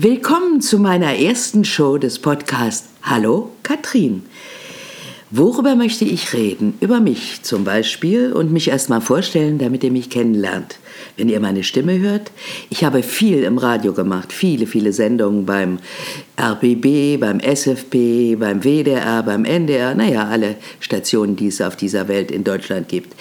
Willkommen zu meiner ersten Show des Podcasts Hallo Katrin. Worüber möchte ich reden? Über mich zum Beispiel und mich erstmal vorstellen, damit ihr mich kennenlernt. Wenn ihr meine Stimme hört, ich habe viel im Radio gemacht, viele, viele Sendungen beim RBB, beim SFP, beim WDR, beim NDR, naja, alle Stationen, die es auf dieser Welt in Deutschland gibt.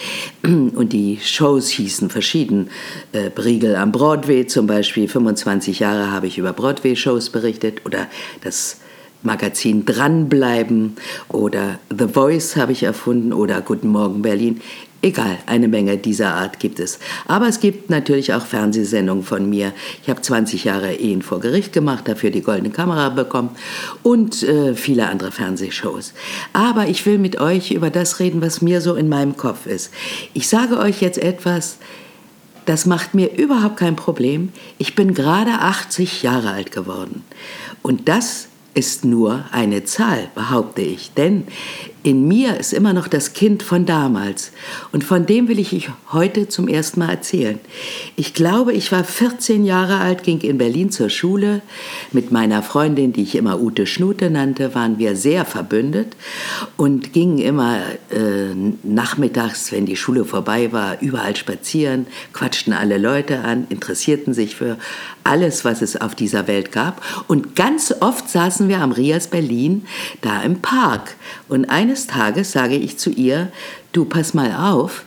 Und die Shows hießen verschieden. Äh, Briegel am Broadway zum Beispiel, 25 Jahre habe ich über Broadway-Shows berichtet oder das Magazin Dranbleiben oder The Voice habe ich erfunden oder Guten Morgen Berlin. Egal, eine Menge dieser Art gibt es. Aber es gibt natürlich auch Fernsehsendungen von mir. Ich habe 20 Jahre Ehen vor Gericht gemacht, dafür die Goldene Kamera bekommen und äh, viele andere Fernsehshows. Aber ich will mit euch über das reden, was mir so in meinem Kopf ist. Ich sage euch jetzt etwas, das macht mir überhaupt kein Problem. Ich bin gerade 80 Jahre alt geworden. Und das ist nur eine Zahl, behaupte ich. Denn in mir ist immer noch das Kind von damals. Und von dem will ich euch heute zum ersten Mal erzählen. Ich glaube, ich war 14 Jahre alt, ging in Berlin zur Schule. Mit meiner Freundin, die ich immer Ute Schnute nannte, waren wir sehr verbündet und gingen immer äh, nachmittags, wenn die Schule vorbei war, überall spazieren, quatschten alle Leute an, interessierten sich für alles, was es auf dieser Welt gab. Und ganz oft saßen wir am Rias Berlin da im Park. Und eines eines Tages sage ich zu ihr, du pass mal auf,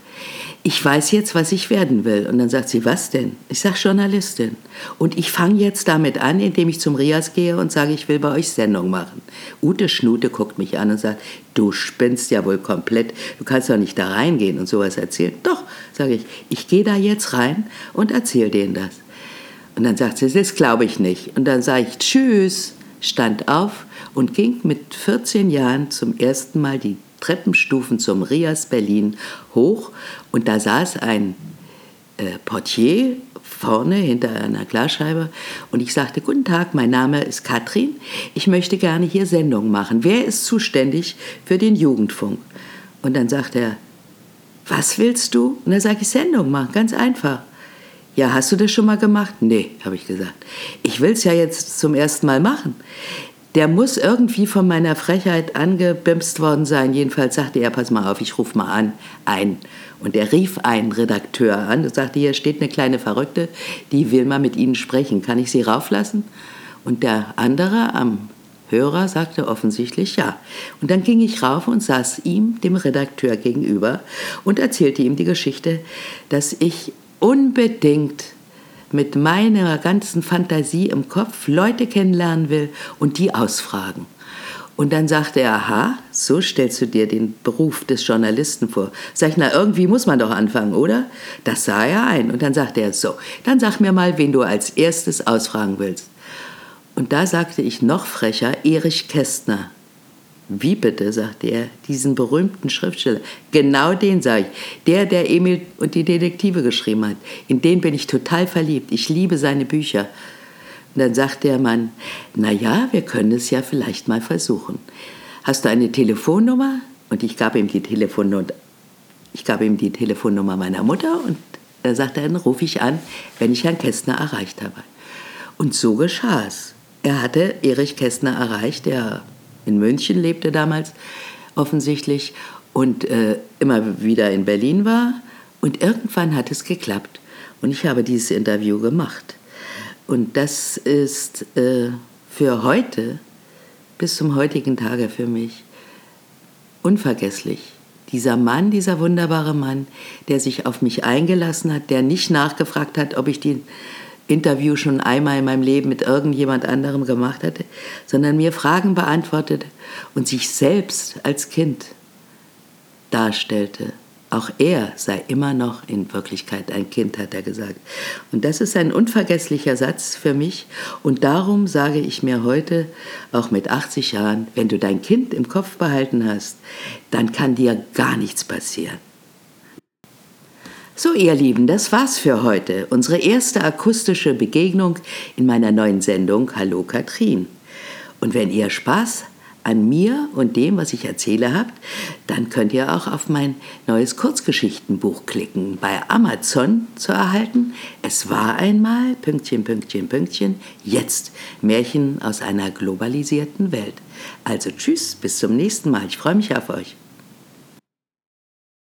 ich weiß jetzt, was ich werden will. Und dann sagt sie, was denn? Ich sage Journalistin. Und ich fange jetzt damit an, indem ich zum Rias gehe und sage, ich will bei euch Sendung machen. Ute Schnute guckt mich an und sagt, du spinnst ja wohl komplett. Du kannst doch nicht da reingehen und sowas erzählen. Doch, sage ich, ich gehe da jetzt rein und erzähle denen das. Und dann sagt sie, das glaube ich nicht. Und dann sage ich, tschüss, stand auf und ging mit 14 Jahren zum ersten Mal die Treppenstufen zum Rias Berlin hoch und da saß ein äh, Portier vorne hinter einer Glasscheibe und ich sagte, guten Tag, mein Name ist Katrin, ich möchte gerne hier Sendung machen. Wer ist zuständig für den Jugendfunk? Und dann sagt er, was willst du? Und dann sage ich, Sendung machen, ganz einfach. Ja, hast du das schon mal gemacht? Nee, habe ich gesagt. Ich will es ja jetzt zum ersten Mal machen der muss irgendwie von meiner Frechheit angebimst worden sein. Jedenfalls sagte er, pass mal auf, ich rufe mal an, ein. Und er rief einen Redakteur an und sagte, hier steht eine kleine Verrückte, die will mal mit Ihnen sprechen. Kann ich Sie rauflassen? Und der andere am Hörer sagte offensichtlich ja. Und dann ging ich rauf und saß ihm, dem Redakteur, gegenüber und erzählte ihm die Geschichte, dass ich unbedingt mit meiner ganzen Fantasie im Kopf Leute kennenlernen will und die ausfragen. Und dann sagte er, aha, so stellst du dir den Beruf des Journalisten vor. Sag ich, na, irgendwie muss man doch anfangen, oder? Das sah er ein. Und dann sagte er, so, dann sag mir mal, wen du als erstes ausfragen willst. Und da sagte ich noch frecher, Erich Kästner. Wie bitte, sagte er, diesen berühmten Schriftsteller. Genau den sage ich. Der, der Emil und die Detektive geschrieben hat. In den bin ich total verliebt. Ich liebe seine Bücher. Und dann sagte der Mann, na ja, wir können es ja vielleicht mal versuchen. Hast du eine Telefonnummer? Und ich gab ihm die Telefonnummer, ich gab ihm die Telefonnummer meiner Mutter und er sagte, dann rufe ich an, wenn ich Herrn Kästner erreicht habe. Und so geschah es. Er hatte Erich Kästner erreicht, der in München lebte damals offensichtlich und äh, immer wieder in Berlin war. Und irgendwann hat es geklappt. Und ich habe dieses Interview gemacht. Und das ist äh, für heute, bis zum heutigen Tage für mich, unvergesslich. Dieser Mann, dieser wunderbare Mann, der sich auf mich eingelassen hat, der nicht nachgefragt hat, ob ich die Interview schon einmal in meinem Leben mit irgendjemand anderem gemacht hatte, sondern mir Fragen beantwortete und sich selbst als Kind darstellte. Auch er sei immer noch in Wirklichkeit ein Kind, hat er gesagt. Und das ist ein unvergesslicher Satz für mich. Und darum sage ich mir heute, auch mit 80 Jahren, wenn du dein Kind im Kopf behalten hast, dann kann dir gar nichts passieren. So, ihr Lieben, das war's für heute. Unsere erste akustische Begegnung in meiner neuen Sendung Hallo Katrin. Und wenn ihr Spaß an mir und dem, was ich erzähle habt, dann könnt ihr auch auf mein neues Kurzgeschichtenbuch klicken, bei Amazon zu erhalten. Es war einmal, Pünktchen, Pünktchen, Pünktchen, jetzt Märchen aus einer globalisierten Welt. Also tschüss, bis zum nächsten Mal. Ich freue mich auf euch.